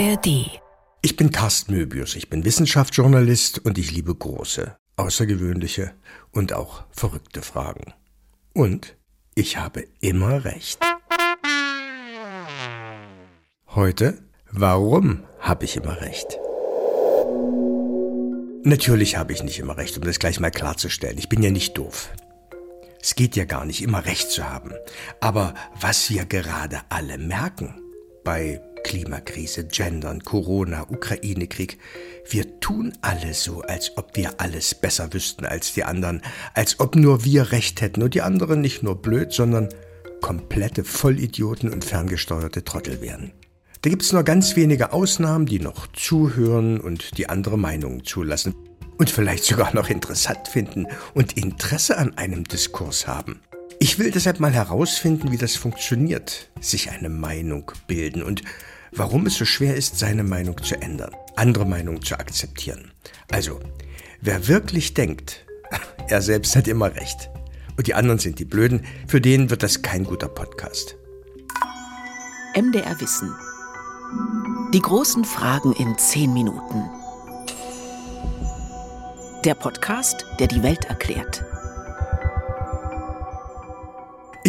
ARD. Ich bin Carsten Möbius, ich bin Wissenschaftsjournalist und ich liebe große, außergewöhnliche und auch verrückte Fragen. Und ich habe immer recht. Heute, warum habe ich immer recht? Natürlich habe ich nicht immer recht, um das gleich mal klarzustellen. Ich bin ja nicht doof. Es geht ja gar nicht immer recht zu haben. Aber was wir gerade alle merken bei Klimakrise, Gendern, Corona, Ukraine-Krieg. Wir tun alle so, als ob wir alles besser wüssten als die anderen, als ob nur wir Recht hätten und die anderen nicht nur blöd, sondern komplette Vollidioten und ferngesteuerte Trottel wären. Da gibt es nur ganz wenige Ausnahmen, die noch zuhören und die andere Meinungen zulassen und vielleicht sogar noch interessant finden und Interesse an einem Diskurs haben. Ich will deshalb mal herausfinden, wie das funktioniert, sich eine Meinung bilden und warum es so schwer ist, seine Meinung zu ändern, andere Meinungen zu akzeptieren. Also, wer wirklich denkt, er selbst hat immer recht und die anderen sind die Blöden, für den wird das kein guter Podcast. MDR Wissen. Die großen Fragen in zehn Minuten. Der Podcast, der die Welt erklärt.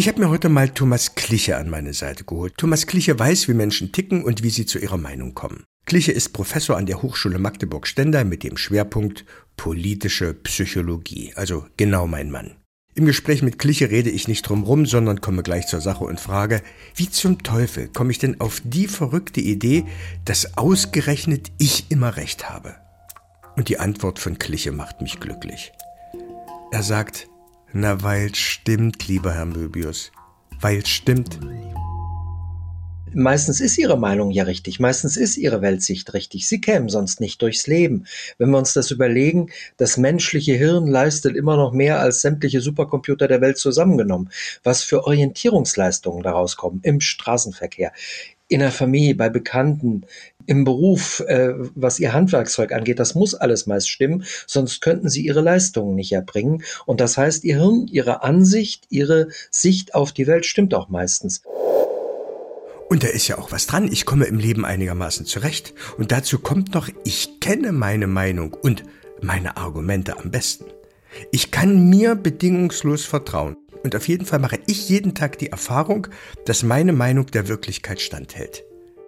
Ich habe mir heute mal Thomas Kliche an meine Seite geholt. Thomas Kliche weiß, wie Menschen ticken und wie sie zu ihrer Meinung kommen. Kliche ist Professor an der Hochschule Magdeburg-Stender mit dem Schwerpunkt politische Psychologie, also genau mein Mann. Im Gespräch mit Kliche rede ich nicht drum rum, sondern komme gleich zur Sache und frage, wie zum Teufel komme ich denn auf die verrückte Idee, dass ausgerechnet ich immer recht habe? Und die Antwort von Kliche macht mich glücklich. Er sagt, na, weil's stimmt, lieber Herr Möbius. Weil's stimmt. Meistens ist Ihre Meinung ja richtig, meistens ist Ihre Weltsicht richtig. Sie kämen sonst nicht durchs Leben. Wenn wir uns das überlegen, das menschliche Hirn leistet immer noch mehr als sämtliche Supercomputer der Welt zusammengenommen. Was für Orientierungsleistungen daraus kommen im Straßenverkehr, in der Familie, bei Bekannten, im Beruf, äh, was ihr Handwerkszeug angeht, das muss alles meist stimmen, sonst könnten sie ihre Leistungen nicht erbringen. Und das heißt, ihr Hirn, ihre Ansicht, ihre Sicht auf die Welt stimmt auch meistens. Und da ist ja auch was dran. Ich komme im Leben einigermaßen zurecht. Und dazu kommt noch, ich kenne meine Meinung und meine Argumente am besten. Ich kann mir bedingungslos vertrauen. Und auf jeden Fall mache ich jeden Tag die Erfahrung, dass meine Meinung der Wirklichkeit standhält.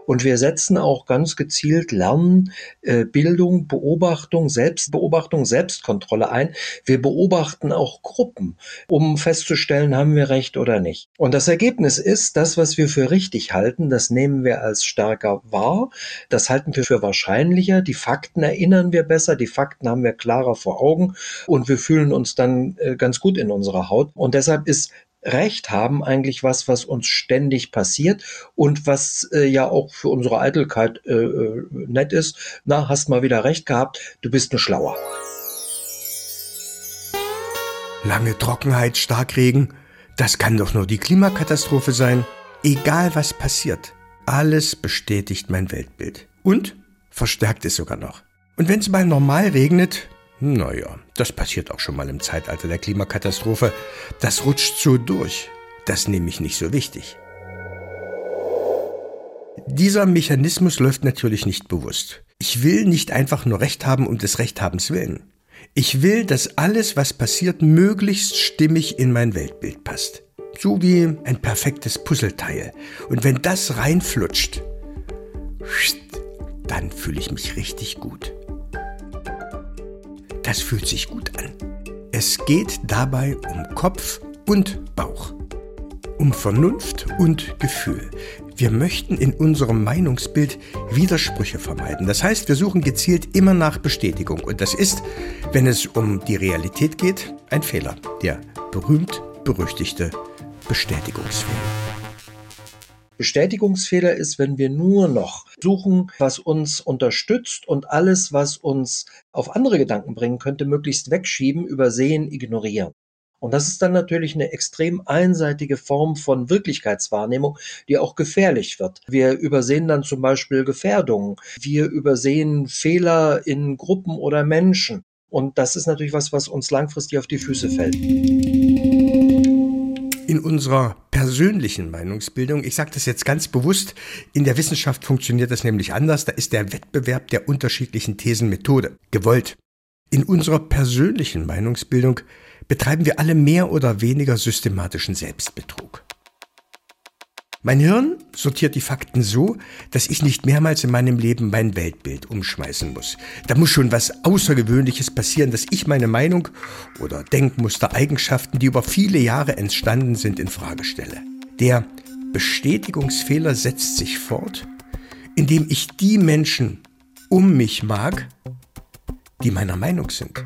Und wir setzen auch ganz gezielt Lernen, äh, Bildung, Beobachtung, Selbstbeobachtung, Selbstkontrolle ein. Wir beobachten auch Gruppen, um festzustellen, haben wir recht oder nicht. Und das Ergebnis ist, das, was wir für richtig halten, das nehmen wir als stärker wahr. Das halten wir für wahrscheinlicher. Die Fakten erinnern wir besser. Die Fakten haben wir klarer vor Augen. Und wir fühlen uns dann äh, ganz gut in unserer Haut. Und deshalb ist Recht haben eigentlich was, was uns ständig passiert und was äh, ja auch für unsere Eitelkeit äh, äh, nett ist. Na, hast mal wieder recht gehabt, du bist nur schlauer. Lange Trockenheit, Starkregen, das kann doch nur die Klimakatastrophe sein. Egal was passiert, alles bestätigt mein Weltbild. Und verstärkt es sogar noch. Und wenn es mal normal regnet, naja, das passiert auch schon mal im Zeitalter der Klimakatastrophe. Das rutscht so durch. Das nehme ich nicht so wichtig. Dieser Mechanismus läuft natürlich nicht bewusst. Ich will nicht einfach nur Recht haben um des Rechthabens willen. Ich will, dass alles, was passiert, möglichst stimmig in mein Weltbild passt. So wie ein perfektes Puzzleteil. Und wenn das reinflutscht, dann fühle ich mich richtig gut. Das fühlt sich gut an. Es geht dabei um Kopf und Bauch, um Vernunft und Gefühl. Wir möchten in unserem Meinungsbild Widersprüche vermeiden. Das heißt, wir suchen gezielt immer nach Bestätigung. Und das ist, wenn es um die Realität geht, ein Fehler. Der berühmt-berüchtigte Bestätigungsfehler. Bestätigungsfehler ist, wenn wir nur noch suchen, was uns unterstützt und alles, was uns auf andere Gedanken bringen könnte, möglichst wegschieben, übersehen, ignorieren. Und das ist dann natürlich eine extrem einseitige Form von Wirklichkeitswahrnehmung, die auch gefährlich wird. Wir übersehen dann zum Beispiel Gefährdungen. Wir übersehen Fehler in Gruppen oder Menschen. Und das ist natürlich was, was uns langfristig auf die Füße fällt. Unserer persönlichen Meinungsbildung. Ich sage das jetzt ganz bewusst. In der Wissenschaft funktioniert das nämlich anders. Da ist der Wettbewerb der unterschiedlichen Thesen Methode gewollt. In unserer persönlichen Meinungsbildung betreiben wir alle mehr oder weniger systematischen Selbstbetrug. Mein Hirn sortiert die Fakten so, dass ich nicht mehrmals in meinem Leben mein Weltbild umschmeißen muss. Da muss schon was Außergewöhnliches passieren, dass ich meine Meinung oder Denkmuster, Eigenschaften, die über viele Jahre entstanden sind, in Frage stelle. Der Bestätigungsfehler setzt sich fort, indem ich die Menschen um mich mag, die meiner Meinung sind.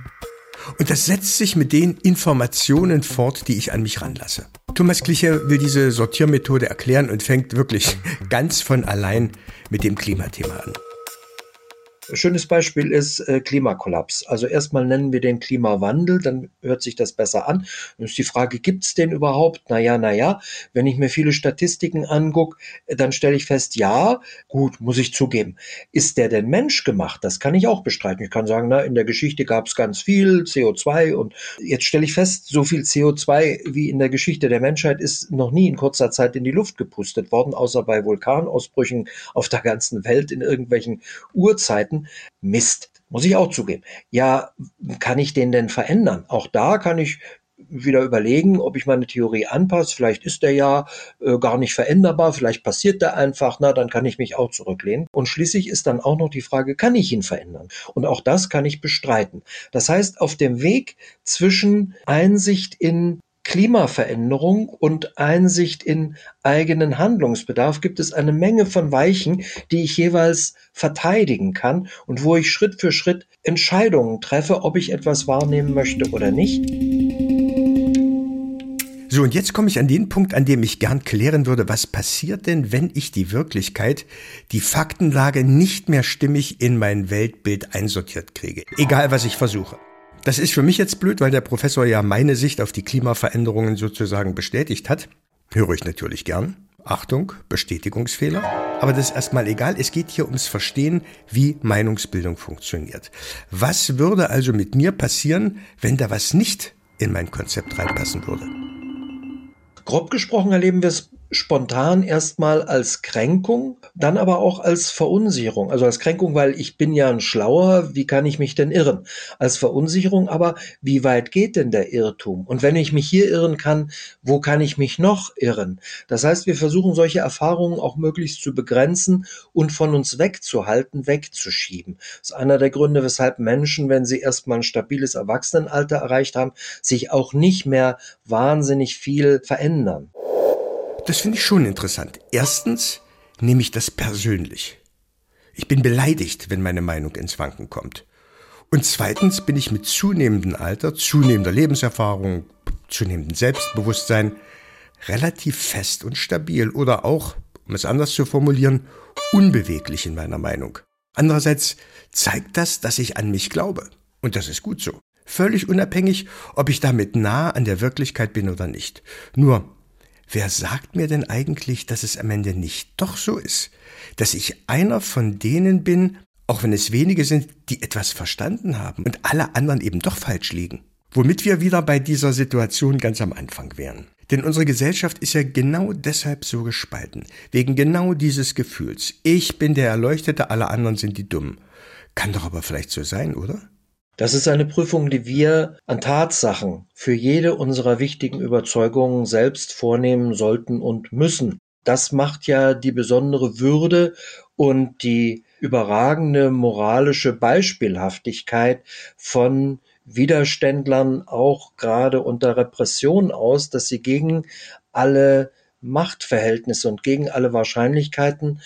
Und das setzt sich mit den Informationen fort, die ich an mich ranlasse. Thomas Kliche will diese Sortiermethode erklären und fängt wirklich ganz von allein mit dem Klimathema an. Schönes Beispiel ist äh, Klimakollaps. Also erstmal nennen wir den Klimawandel, dann hört sich das besser an. Dann ist die Frage, gibt es den überhaupt? Naja, naja. Wenn ich mir viele Statistiken angucke, dann stelle ich fest, ja, gut, muss ich zugeben. Ist der denn menschgemacht? Das kann ich auch bestreiten. Ich kann sagen, na, in der Geschichte gab es ganz viel CO2 und jetzt stelle ich fest, so viel CO2 wie in der Geschichte der Menschheit ist noch nie in kurzer Zeit in die Luft gepustet worden, außer bei Vulkanausbrüchen auf der ganzen Welt in irgendwelchen Urzeiten. Mist. Muss ich auch zugeben. Ja, kann ich den denn verändern? Auch da kann ich wieder überlegen, ob ich meine Theorie anpasse. Vielleicht ist der ja äh, gar nicht veränderbar, vielleicht passiert der einfach, na, dann kann ich mich auch zurücklehnen. Und schließlich ist dann auch noch die Frage, kann ich ihn verändern? Und auch das kann ich bestreiten. Das heißt, auf dem Weg zwischen Einsicht in Klimaveränderung und Einsicht in eigenen Handlungsbedarf gibt es eine Menge von Weichen, die ich jeweils verteidigen kann und wo ich Schritt für Schritt Entscheidungen treffe, ob ich etwas wahrnehmen möchte oder nicht. So, und jetzt komme ich an den Punkt, an dem ich gern klären würde, was passiert denn, wenn ich die Wirklichkeit, die Faktenlage nicht mehr stimmig in mein Weltbild einsortiert kriege, egal was ich versuche. Das ist für mich jetzt blöd, weil der Professor ja meine Sicht auf die Klimaveränderungen sozusagen bestätigt hat. Höre ich natürlich gern. Achtung, Bestätigungsfehler. Aber das ist erstmal egal. Es geht hier ums Verstehen, wie Meinungsbildung funktioniert. Was würde also mit mir passieren, wenn da was nicht in mein Konzept reinpassen würde? Grob gesprochen erleben wir es spontan erstmal als Kränkung, dann aber auch als Verunsicherung. Also als Kränkung, weil ich bin ja ein Schlauer, wie kann ich mich denn irren? Als Verunsicherung aber, wie weit geht denn der Irrtum? Und wenn ich mich hier irren kann, wo kann ich mich noch irren? Das heißt, wir versuchen solche Erfahrungen auch möglichst zu begrenzen und von uns wegzuhalten, wegzuschieben. Das ist einer der Gründe, weshalb Menschen, wenn sie erstmal ein stabiles Erwachsenenalter erreicht haben, sich auch nicht mehr wahnsinnig viel verändern. Das finde ich schon interessant. Erstens nehme ich das persönlich. Ich bin beleidigt, wenn meine Meinung ins Wanken kommt. Und zweitens bin ich mit zunehmendem Alter, zunehmender Lebenserfahrung, zunehmendem Selbstbewusstsein relativ fest und stabil oder auch, um es anders zu formulieren, unbeweglich in meiner Meinung. Andererseits zeigt das, dass ich an mich glaube. Und das ist gut so. Völlig unabhängig, ob ich damit nah an der Wirklichkeit bin oder nicht. Nur, Wer sagt mir denn eigentlich, dass es am Ende nicht doch so ist? Dass ich einer von denen bin, auch wenn es wenige sind, die etwas verstanden haben und alle anderen eben doch falsch liegen? Womit wir wieder bei dieser Situation ganz am Anfang wären. Denn unsere Gesellschaft ist ja genau deshalb so gespalten. Wegen genau dieses Gefühls. Ich bin der Erleuchtete, alle anderen sind die Dummen. Kann doch aber vielleicht so sein, oder? Das ist eine Prüfung, die wir an Tatsachen für jede unserer wichtigen Überzeugungen selbst vornehmen sollten und müssen. Das macht ja die besondere Würde und die überragende moralische Beispielhaftigkeit von Widerständlern auch gerade unter Repression aus, dass sie gegen alle Machtverhältnisse und gegen alle Wahrscheinlichkeiten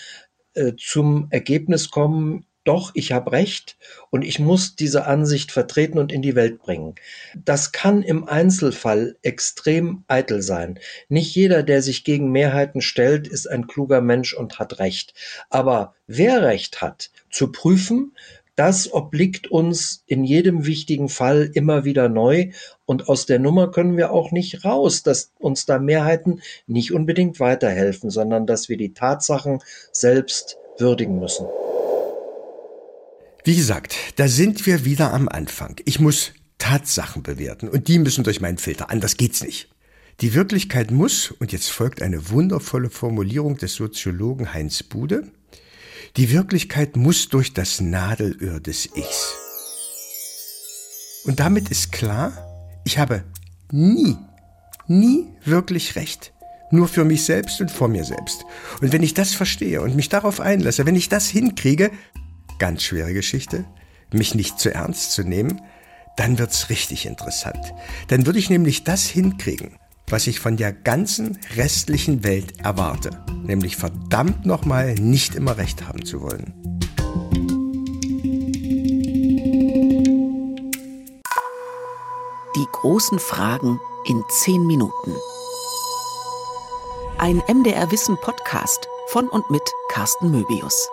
äh, zum Ergebnis kommen, doch, ich habe recht und ich muss diese Ansicht vertreten und in die Welt bringen. Das kann im Einzelfall extrem eitel sein. Nicht jeder, der sich gegen Mehrheiten stellt, ist ein kluger Mensch und hat recht. Aber wer recht hat, zu prüfen, das obliegt uns in jedem wichtigen Fall immer wieder neu und aus der Nummer können wir auch nicht raus, dass uns da Mehrheiten nicht unbedingt weiterhelfen, sondern dass wir die Tatsachen selbst würdigen müssen. Wie gesagt, da sind wir wieder am Anfang. Ich muss Tatsachen bewerten und die müssen durch meinen Filter. Anders geht's nicht. Die Wirklichkeit muss, und jetzt folgt eine wundervolle Formulierung des Soziologen Heinz Bude, die Wirklichkeit muss durch das Nadelöhr des Ichs. Und damit ist klar, ich habe nie, nie wirklich recht. Nur für mich selbst und vor mir selbst. Und wenn ich das verstehe und mich darauf einlasse, wenn ich das hinkriege, ganz schwere Geschichte, mich nicht zu ernst zu nehmen, dann wird's richtig interessant. Dann würde ich nämlich das hinkriegen, was ich von der ganzen restlichen Welt erwarte, nämlich verdammt nochmal nicht immer recht haben zu wollen. Die großen Fragen in zehn Minuten. Ein MDR Wissen Podcast von und mit Carsten Möbius.